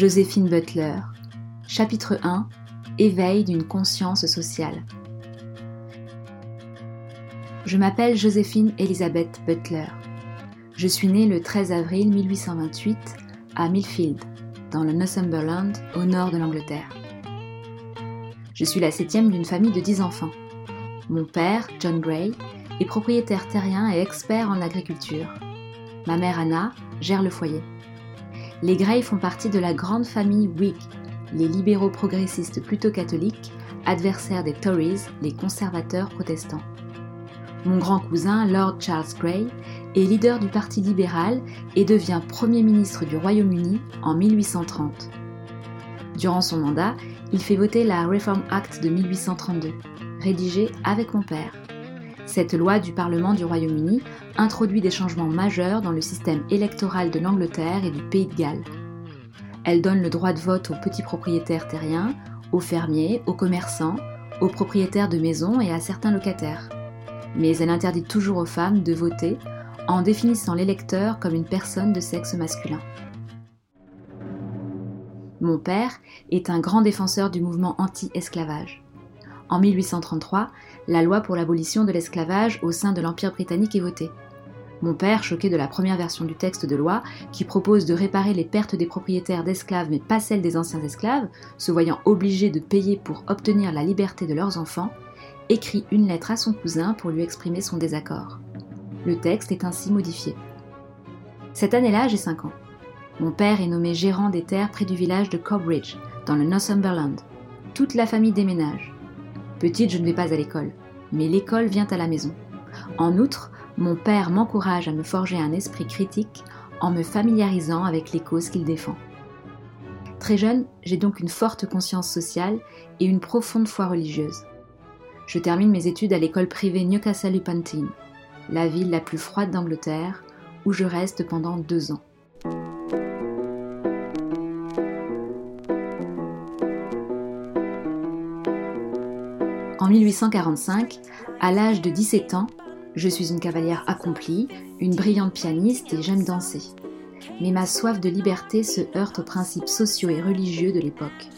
Joséphine Butler. Chapitre 1 Éveil d'une conscience sociale. Je m'appelle Joséphine Elizabeth Butler. Je suis née le 13 avril 1828 à Millfield, dans le Northumberland, au nord de l'Angleterre. Je suis la septième d'une famille de dix enfants. Mon père, John Gray, est propriétaire terrien et expert en agriculture. Ma mère Anna gère le foyer. Les Gray font partie de la grande famille Whig, les libéraux progressistes plutôt catholiques, adversaires des Tories, les conservateurs protestants. Mon grand cousin, Lord Charles Grey, est leader du Parti libéral et devient Premier ministre du Royaume-Uni en 1830. Durant son mandat, il fait voter la Reform Act de 1832, rédigée avec mon père. Cette loi du Parlement du Royaume-Uni introduit des changements majeurs dans le système électoral de l'Angleterre et du Pays de Galles. Elle donne le droit de vote aux petits propriétaires terriens, aux fermiers, aux commerçants, aux propriétaires de maisons et à certains locataires. Mais elle interdit toujours aux femmes de voter en définissant l'électeur comme une personne de sexe masculin. Mon père est un grand défenseur du mouvement anti-esclavage. En 1833, la loi pour l'abolition de l'esclavage au sein de l'Empire britannique est votée. Mon père, choqué de la première version du texte de loi, qui propose de réparer les pertes des propriétaires d'esclaves mais pas celles des anciens esclaves, se voyant obligés de payer pour obtenir la liberté de leurs enfants, écrit une lettre à son cousin pour lui exprimer son désaccord. Le texte est ainsi modifié. Cette année-là, j'ai 5 ans. Mon père est nommé gérant des terres près du village de Cobridge, dans le Northumberland. Toute la famille déménage. Petite, je ne vais pas à l'école, mais l'école vient à la maison. En outre, mon père m'encourage à me forger un esprit critique en me familiarisant avec les causes qu'il défend. Très jeune, j'ai donc une forte conscience sociale et une profonde foi religieuse. Je termine mes études à l'école privée Newcastle upon Tyne, la ville la plus froide d'Angleterre, où je reste pendant deux ans. 1845, à l'âge de 17 ans, je suis une cavalière accomplie, une brillante pianiste et j'aime danser. Mais ma soif de liberté se heurte aux principes sociaux et religieux de l'époque.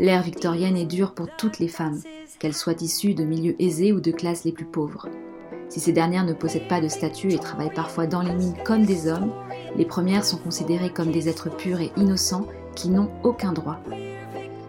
L'ère victorienne est dure pour toutes les femmes, qu'elles soient issues de milieux aisés ou de classes les plus pauvres. Si ces dernières ne possèdent pas de statut et travaillent parfois dans les mines comme des hommes, les premières sont considérées comme des êtres purs et innocents qui n'ont aucun droit.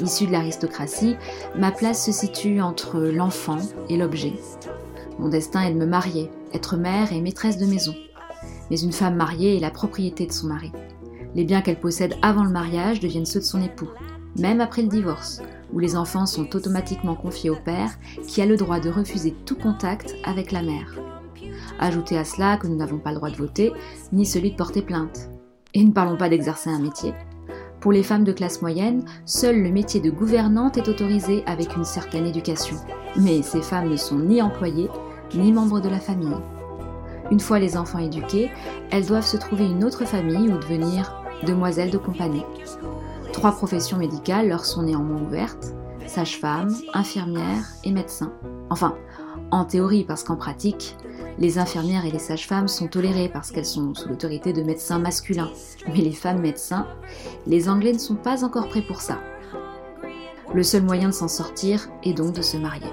Issue de l'aristocratie, ma place se situe entre l'enfant et l'objet. Mon destin est de me marier, être mère et maîtresse de maison. Mais une femme mariée est la propriété de son mari. Les biens qu'elle possède avant le mariage deviennent ceux de son époux, même après le divorce, où les enfants sont automatiquement confiés au père, qui a le droit de refuser tout contact avec la mère. Ajoutez à cela que nous n'avons pas le droit de voter, ni celui de porter plainte. Et ne parlons pas d'exercer un métier. Pour les femmes de classe moyenne, seul le métier de gouvernante est autorisé avec une certaine éducation. Mais ces femmes ne sont ni employées, ni membres de la famille. Une fois les enfants éduqués, elles doivent se trouver une autre famille ou devenir demoiselles de compagnie. Trois professions médicales leur sont néanmoins ouvertes, sage-femme, infirmière et médecin. Enfin, en théorie parce qu'en pratique, les infirmières et les sages-femmes sont tolérées parce qu'elles sont sous l'autorité de médecins masculins. Mais les femmes médecins, les Anglais ne sont pas encore prêts pour ça. Le seul moyen de s'en sortir est donc de se marier.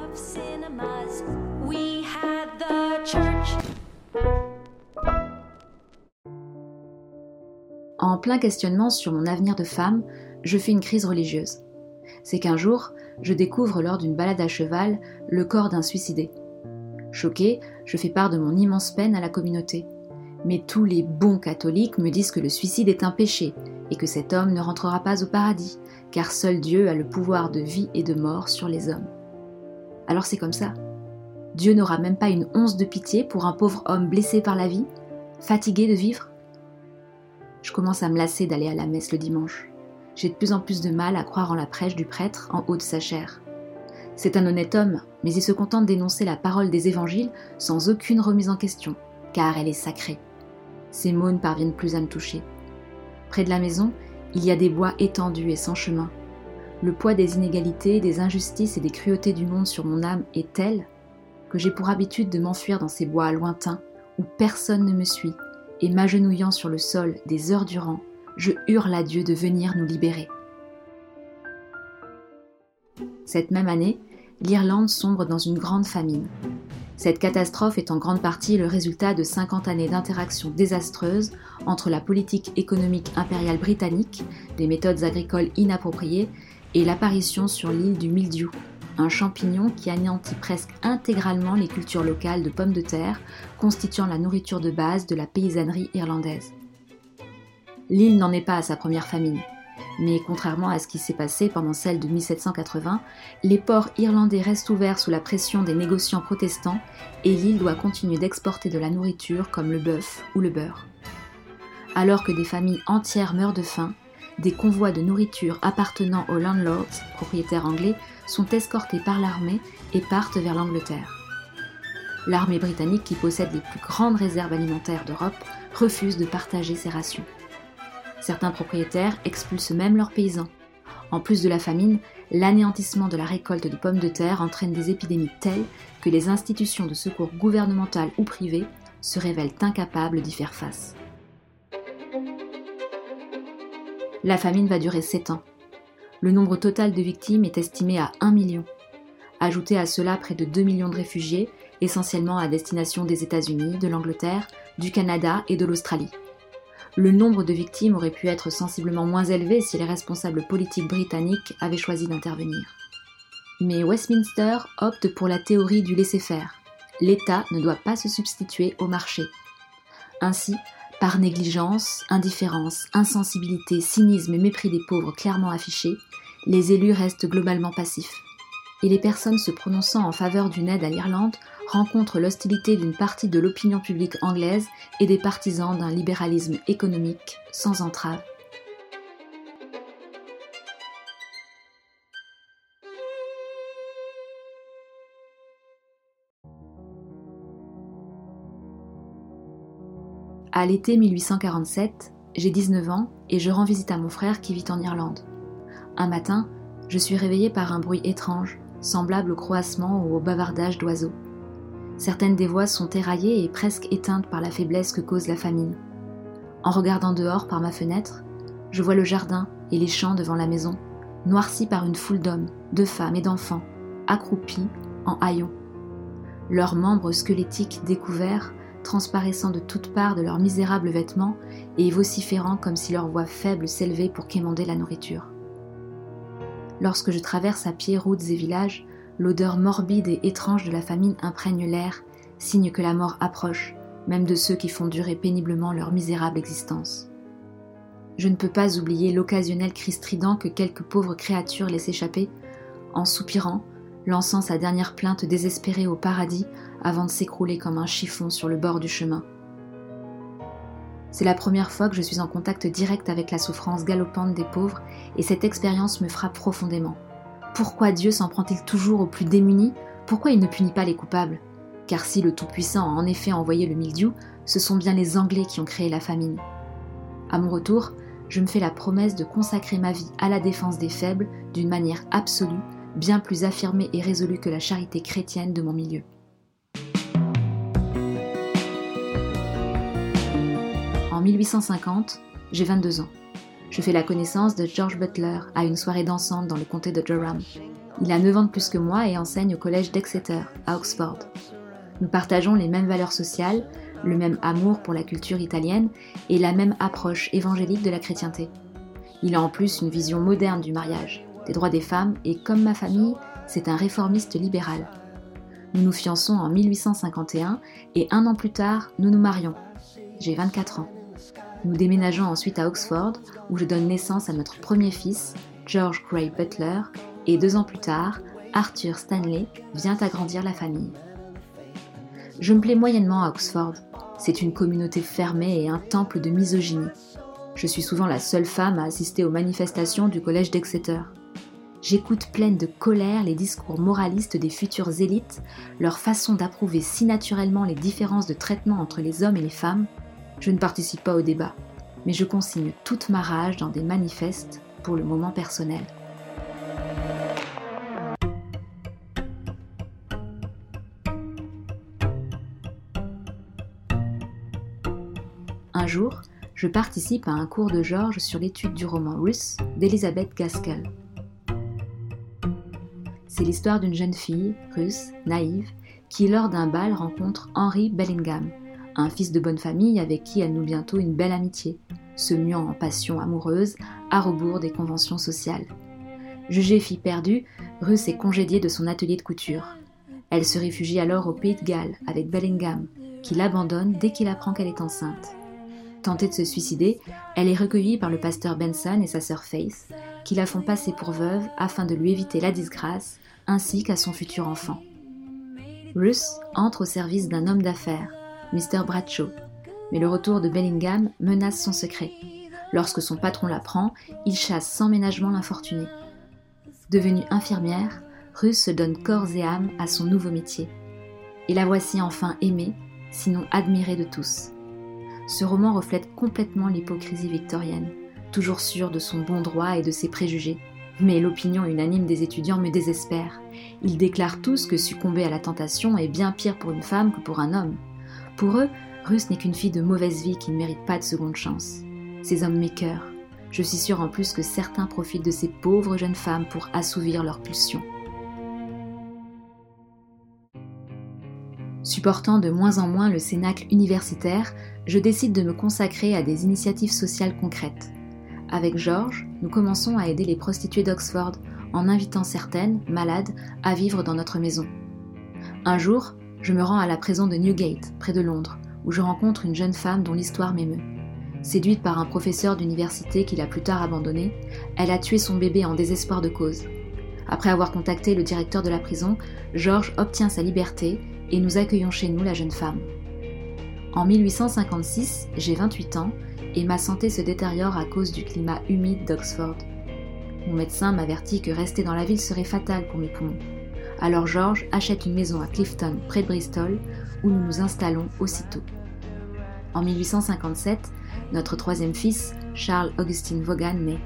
En plein questionnement sur mon avenir de femme, je fais une crise religieuse. C'est qu'un jour, je découvre lors d'une balade à cheval le corps d'un suicidé. Choqué, je fais part de mon immense peine à la communauté. Mais tous les bons catholiques me disent que le suicide est un péché et que cet homme ne rentrera pas au paradis, car seul Dieu a le pouvoir de vie et de mort sur les hommes. Alors c'est comme ça. Dieu n'aura même pas une once de pitié pour un pauvre homme blessé par la vie, fatigué de vivre? Je commence à me lasser d'aller à la messe le dimanche. J'ai de plus en plus de mal à croire en la prêche du prêtre en haut de sa chair. C'est un honnête homme, mais il se contente d'énoncer la parole des évangiles sans aucune remise en question, car elle est sacrée. Ses mots ne parviennent plus à me toucher. Près de la maison, il y a des bois étendus et sans chemin. Le poids des inégalités, des injustices et des cruautés du monde sur mon âme est tel que j'ai pour habitude de m'enfuir dans ces bois lointains où personne ne me suit, et m'agenouillant sur le sol des heures durant, je hurle à Dieu de venir nous libérer. Cette même année, l'Irlande sombre dans une grande famine. Cette catastrophe est en grande partie le résultat de 50 années d'interactions désastreuses entre la politique économique impériale britannique, des méthodes agricoles inappropriées et l'apparition sur l'île du mildiou, un champignon qui anéantit presque intégralement les cultures locales de pommes de terre, constituant la nourriture de base de la paysannerie irlandaise. L'île n'en est pas à sa première famine. Mais contrairement à ce qui s'est passé pendant celle de 1780, les ports irlandais restent ouverts sous la pression des négociants protestants et l'île doit continuer d'exporter de la nourriture comme le bœuf ou le beurre. Alors que des familles entières meurent de faim, des convois de nourriture appartenant aux landlords, propriétaires anglais, sont escortés par l'armée et partent vers l'Angleterre. L'armée britannique, qui possède les plus grandes réserves alimentaires d'Europe, refuse de partager ses rations. Certains propriétaires expulsent même leurs paysans. En plus de la famine, l'anéantissement de la récolte de pommes de terre entraîne des épidémies telles que les institutions de secours gouvernementales ou privées se révèlent incapables d'y faire face. La famine va durer 7 ans. Le nombre total de victimes est estimé à 1 million. Ajoutez à cela près de 2 millions de réfugiés, essentiellement à destination des États-Unis, de l'Angleterre, du Canada et de l'Australie le nombre de victimes aurait pu être sensiblement moins élevé si les responsables politiques britanniques avaient choisi d'intervenir. Mais Westminster opte pour la théorie du laisser-faire. L'État ne doit pas se substituer au marché. Ainsi, par négligence, indifférence, insensibilité, cynisme et mépris des pauvres clairement affichés, les élus restent globalement passifs. Et les personnes se prononçant en faveur d'une aide à l'Irlande rencontre l'hostilité d'une partie de l'opinion publique anglaise et des partisans d'un libéralisme économique sans entrave. À l'été 1847, j'ai 19 ans et je rends visite à mon frère qui vit en Irlande. Un matin, je suis réveillée par un bruit étrange, semblable au croassement ou au bavardage d'oiseaux. Certaines des voix sont éraillées et presque éteintes par la faiblesse que cause la famine. En regardant dehors par ma fenêtre, je vois le jardin et les champs devant la maison, noircis par une foule d'hommes, de femmes et d'enfants, accroupis en haillons. Leurs membres squelettiques découverts, transparaissant de toutes parts de leurs misérables vêtements et vociférant comme si leur voix faible s'élevait pour quémander la nourriture. Lorsque je traverse à pied routes et villages, L'odeur morbide et étrange de la famine imprègne l'air, signe que la mort approche, même de ceux qui font durer péniblement leur misérable existence. Je ne peux pas oublier l'occasionnel cri strident que quelques pauvres créatures laissent échapper, en soupirant, lançant sa dernière plainte désespérée au paradis avant de s'écrouler comme un chiffon sur le bord du chemin. C'est la première fois que je suis en contact direct avec la souffrance galopante des pauvres et cette expérience me frappe profondément. Pourquoi Dieu s'en prend-il toujours aux plus démunis? Pourquoi il ne punit pas les coupables? Car si le Tout-Puissant a en effet envoyé le mildiou, ce sont bien les Anglais qui ont créé la famine. À mon retour, je me fais la promesse de consacrer ma vie à la défense des faibles d'une manière absolue, bien plus affirmée et résolue que la charité chrétienne de mon milieu. En 1850, j'ai 22 ans je fais la connaissance de George Butler à une soirée dansante dans le comté de Durham. Il a 9 ans de plus que moi et enseigne au collège d'Exeter, à Oxford. Nous partageons les mêmes valeurs sociales, le même amour pour la culture italienne et la même approche évangélique de la chrétienté. Il a en plus une vision moderne du mariage, des droits des femmes et comme ma famille, c'est un réformiste libéral. Nous nous fiançons en 1851 et un an plus tard, nous nous marions. J'ai 24 ans. Nous déménageons ensuite à Oxford, où je donne naissance à notre premier fils, George Gray Butler, et deux ans plus tard, Arthur Stanley vient agrandir la famille. Je me plais moyennement à Oxford. C'est une communauté fermée et un temple de misogynie. Je suis souvent la seule femme à assister aux manifestations du collège d'Exeter. J'écoute pleine de colère les discours moralistes des futures élites, leur façon d'approuver si naturellement les différences de traitement entre les hommes et les femmes, je ne participe pas au débat, mais je consigne toute ma rage dans des manifestes pour le moment personnel. Un jour, je participe à un cours de Georges sur l'étude du roman russe d'Elizabeth Gaskell. C'est l'histoire d'une jeune fille, russe, naïve, qui lors d'un bal rencontre Henry Bellingham, un fils de bonne famille avec qui elle noue bientôt une belle amitié, se muant en passion amoureuse à rebours des conventions sociales. Jugée fille perdue, Russe est congédiée de son atelier de couture. Elle se réfugie alors au Pays de Galles avec Bellingham, qui l'abandonne dès qu'il apprend qu'elle est enceinte. Tentée de se suicider, elle est recueillie par le pasteur Benson et sa sœur Faith, qui la font passer pour veuve afin de lui éviter la disgrâce, ainsi qu'à son futur enfant. Ruth entre au service d'un homme d'affaires, Mr. Bradshaw, mais le retour de Bellingham menace son secret. Lorsque son patron l'apprend, il chasse sans ménagement l'infortuné. Devenue infirmière, Ruth se donne corps et âme à son nouveau métier. Et la voici enfin aimée, sinon admirée de tous. Ce roman reflète complètement l'hypocrisie victorienne, toujours sûre de son bon droit et de ses préjugés. Mais l'opinion unanime des étudiants me désespère. Ils déclarent tous que succomber à la tentation est bien pire pour une femme que pour un homme. Pour eux, Ruth n'est qu'une fille de mauvaise vie qui ne mérite pas de seconde chance. Ces hommes m'écœurent. Je suis sûre en plus que certains profitent de ces pauvres jeunes femmes pour assouvir leurs pulsions. Supportant de moins en moins le cénacle universitaire, je décide de me consacrer à des initiatives sociales concrètes. Avec Georges, nous commençons à aider les prostituées d'Oxford en invitant certaines, malades, à vivre dans notre maison. Un jour, je me rends à la prison de Newgate, près de Londres, où je rencontre une jeune femme dont l'histoire m'émeut. Séduite par un professeur d'université qui l'a plus tard abandonnée, elle a tué son bébé en désespoir de cause. Après avoir contacté le directeur de la prison, Georges obtient sa liberté et nous accueillons chez nous la jeune femme. En 1856, j'ai 28 ans et ma santé se détériore à cause du climat humide d'Oxford. Mon médecin m'avertit que rester dans la ville serait fatal pour mes poumons. Alors George achète une maison à Clifton, près de Bristol, où nous nous installons aussitôt. En 1857, notre troisième fils, Charles Augustine Vaughan, naît.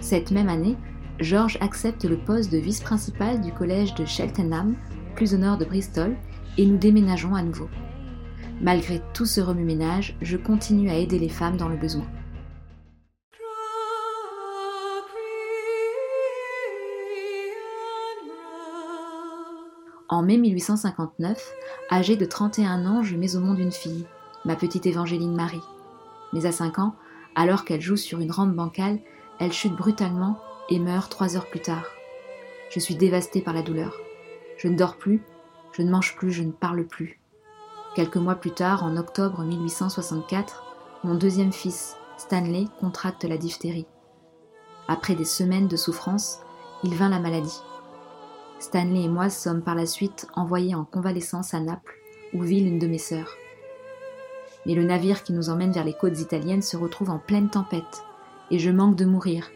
Cette même année, George accepte le poste de vice-principal du collège de Cheltenham, plus au nord de Bristol, et nous déménageons à nouveau. Malgré tout ce remue-ménage, je continue à aider les femmes dans le besoin. En mai 1859, âgée de 31 ans, je mets au monde une fille, ma petite Évangéline Marie. Mais à 5 ans, alors qu'elle joue sur une rampe bancale, elle chute brutalement et meurt trois heures plus tard. Je suis dévastée par la douleur. Je ne dors plus, je ne mange plus, je ne parle plus. Quelques mois plus tard, en octobre 1864, mon deuxième fils, Stanley, contracte la diphtérie. Après des semaines de souffrance, il vint la maladie. Stanley et moi sommes par la suite envoyés en convalescence à Naples, où vit l'une de mes sœurs. Mais le navire qui nous emmène vers les côtes italiennes se retrouve en pleine tempête, et je manque de mourir,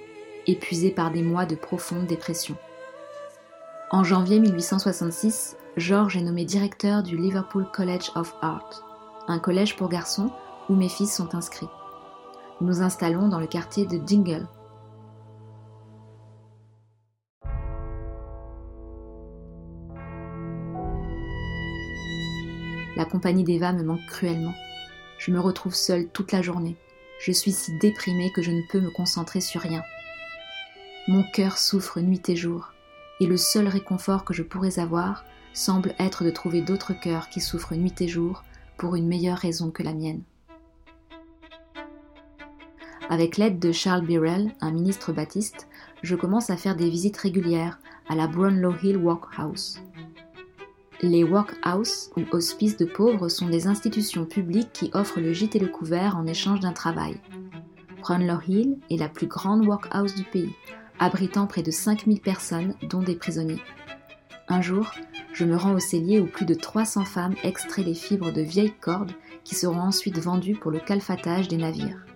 épuisé par des mois de profonde dépression. En janvier 1866, George est nommé directeur du Liverpool College of Art, un collège pour garçons où mes fils sont inscrits. Nous nous installons dans le quartier de Dingle, compagnie d'Eva me manque cruellement. Je me retrouve seule toute la journée. Je suis si déprimée que je ne peux me concentrer sur rien. Mon cœur souffre nuit et jour, et le seul réconfort que je pourrais avoir semble être de trouver d'autres cœurs qui souffrent nuit et jour pour une meilleure raison que la mienne. Avec l'aide de Charles Birrell, un ministre baptiste, je commence à faire des visites régulières à la Brownlow Hill Workhouse. Les workhouse ou hospices de pauvres sont des institutions publiques qui offrent le gîte et le couvert en échange d'un travail. Brownlow Hill est la plus grande workhouse du pays, abritant près de 5000 personnes, dont des prisonniers. Un jour, je me rends au cellier où plus de 300 femmes extraient les fibres de vieilles cordes qui seront ensuite vendues pour le calfatage des navires.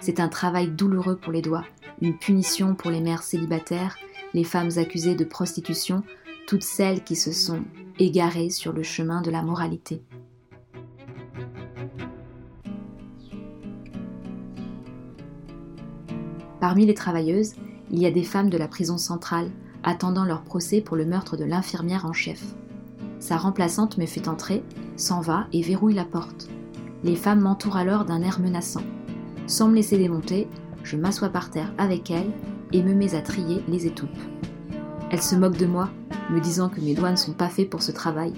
C'est un travail douloureux pour les doigts, une punition pour les mères célibataires, les femmes accusées de prostitution, toutes celles qui se sont égarées sur le chemin de la moralité. Parmi les travailleuses, il y a des femmes de la prison centrale attendant leur procès pour le meurtre de l'infirmière en chef. Sa remplaçante me fait entrer, s'en va et verrouille la porte. Les femmes m'entourent alors d'un air menaçant. Sans me laisser démonter, je m'assois par terre avec elle et me mets à trier les étoupes. Elle se moque de moi, me disant que mes doigts ne sont pas faits pour ce travail.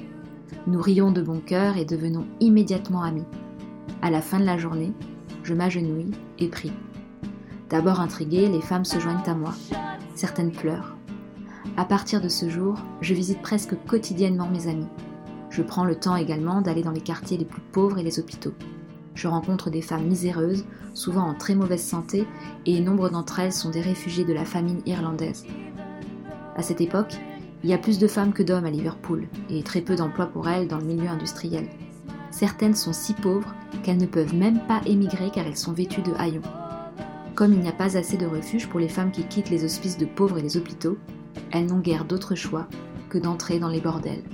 Nous rions de bon cœur et devenons immédiatement amis. À la fin de la journée, je m'agenouille et prie. D'abord intriguées, les femmes se joignent à moi. Certaines pleurent. À partir de ce jour, je visite presque quotidiennement mes amis. Je prends le temps également d'aller dans les quartiers les plus pauvres et les hôpitaux. Je rencontre des femmes miséreuses, souvent en très mauvaise santé, et nombre d'entre elles sont des réfugiés de la famine irlandaise. À cette époque, il y a plus de femmes que d'hommes à Liverpool, et très peu d'emplois pour elles dans le milieu industriel. Certaines sont si pauvres qu'elles ne peuvent même pas émigrer car elles sont vêtues de haillons. Comme il n'y a pas assez de refuge pour les femmes qui quittent les hospices de pauvres et les hôpitaux, elles n'ont guère d'autre choix que d'entrer dans les bordels.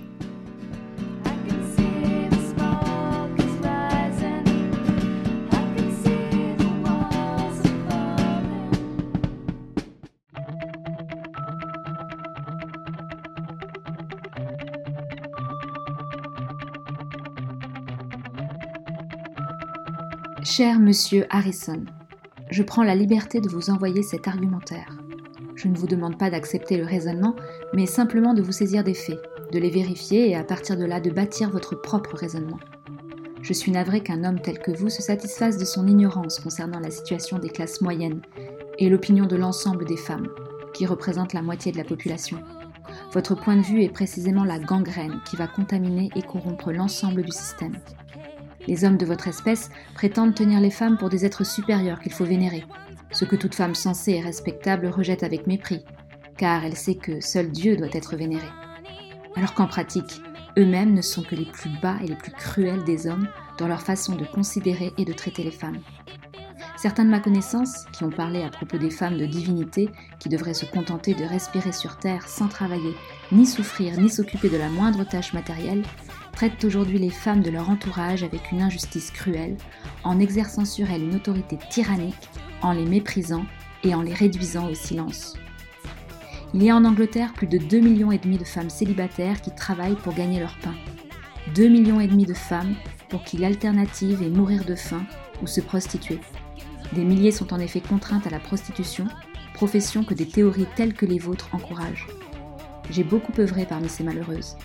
Cher monsieur Harrison, je prends la liberté de vous envoyer cet argumentaire. Je ne vous demande pas d'accepter le raisonnement, mais simplement de vous saisir des faits, de les vérifier et à partir de là de bâtir votre propre raisonnement. Je suis navré qu'un homme tel que vous se satisfasse de son ignorance concernant la situation des classes moyennes et l'opinion de l'ensemble des femmes, qui représentent la moitié de la population. Votre point de vue est précisément la gangrène qui va contaminer et corrompre l'ensemble du système. Les hommes de votre espèce prétendent tenir les femmes pour des êtres supérieurs qu'il faut vénérer, ce que toute femme sensée et respectable rejette avec mépris, car elle sait que seul Dieu doit être vénéré. Alors qu'en pratique, eux-mêmes ne sont que les plus bas et les plus cruels des hommes dans leur façon de considérer et de traiter les femmes. Certains de ma connaissance, qui ont parlé à propos des femmes de divinité qui devraient se contenter de respirer sur terre sans travailler, ni souffrir, ni s'occuper de la moindre tâche matérielle, traitent aujourd'hui les femmes de leur entourage avec une injustice cruelle, en exerçant sur elles une autorité tyrannique, en les méprisant et en les réduisant au silence. Il y a en Angleterre plus de 2 millions de femmes célibataires qui travaillent pour gagner leur pain. 2 millions de femmes pour qui l'alternative est mourir de faim ou se prostituer. Des milliers sont en effet contraintes à la prostitution, profession que des théories telles que les vôtres encouragent. J'ai beaucoup œuvré parmi ces malheureuses.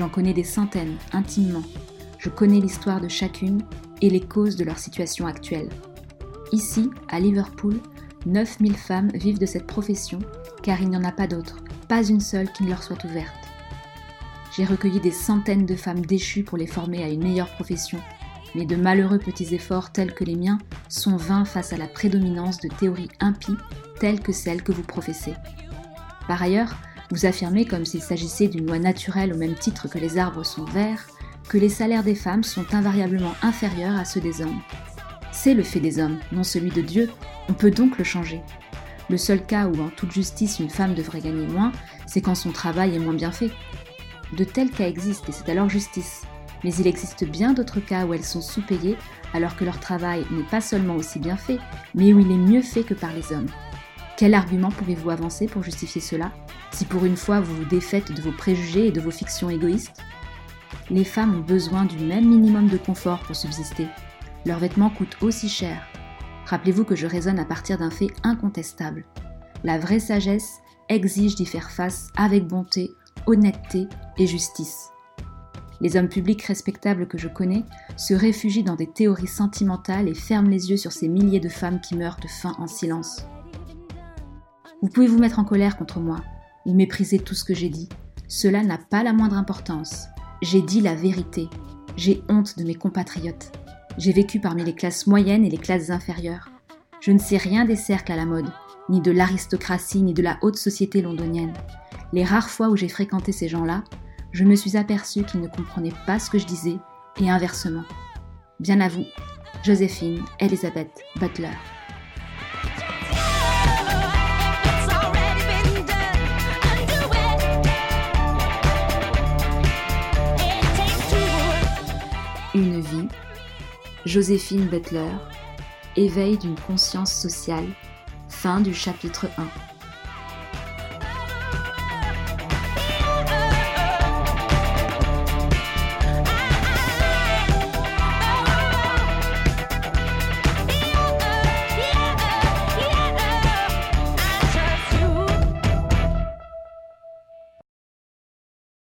J'en connais des centaines, intimement. Je connais l'histoire de chacune et les causes de leur situation actuelle. Ici, à Liverpool, 9000 femmes vivent de cette profession car il n'y en a pas d'autre, pas une seule qui ne leur soit ouverte. J'ai recueilli des centaines de femmes déchues pour les former à une meilleure profession, mais de malheureux petits efforts tels que les miens sont vains face à la prédominance de théories impies telles que celles que vous professez. Par ailleurs, vous affirmez, comme s'il s'agissait d'une loi naturelle au même titre que les arbres sont verts, que les salaires des femmes sont invariablement inférieurs à ceux des hommes. C'est le fait des hommes, non celui de Dieu, on peut donc le changer. Le seul cas où en toute justice une femme devrait gagner moins, c'est quand son travail est moins bien fait. De tels cas existent et c'est alors justice. Mais il existe bien d'autres cas où elles sont sous-payées alors que leur travail n'est pas seulement aussi bien fait, mais où il est mieux fait que par les hommes. Quel argument pouvez-vous avancer pour justifier cela, si pour une fois vous vous défaites de vos préjugés et de vos fictions égoïstes Les femmes ont besoin du même minimum de confort pour subsister. Leurs vêtements coûtent aussi cher. Rappelez-vous que je raisonne à partir d'un fait incontestable. La vraie sagesse exige d'y faire face avec bonté, honnêteté et justice. Les hommes publics respectables que je connais se réfugient dans des théories sentimentales et ferment les yeux sur ces milliers de femmes qui meurent de faim en silence. Vous pouvez vous mettre en colère contre moi, ou mépriser tout ce que j'ai dit. Cela n'a pas la moindre importance. J'ai dit la vérité. J'ai honte de mes compatriotes. J'ai vécu parmi les classes moyennes et les classes inférieures. Je ne sais rien des cercles à la mode, ni de l'aristocratie, ni de la haute société londonienne. Les rares fois où j'ai fréquenté ces gens-là, je me suis aperçue qu'ils ne comprenaient pas ce que je disais, et inversement. Bien à vous, Joséphine Elizabeth Butler. Joséphine Butler, éveil d'une conscience sociale, fin du chapitre 1.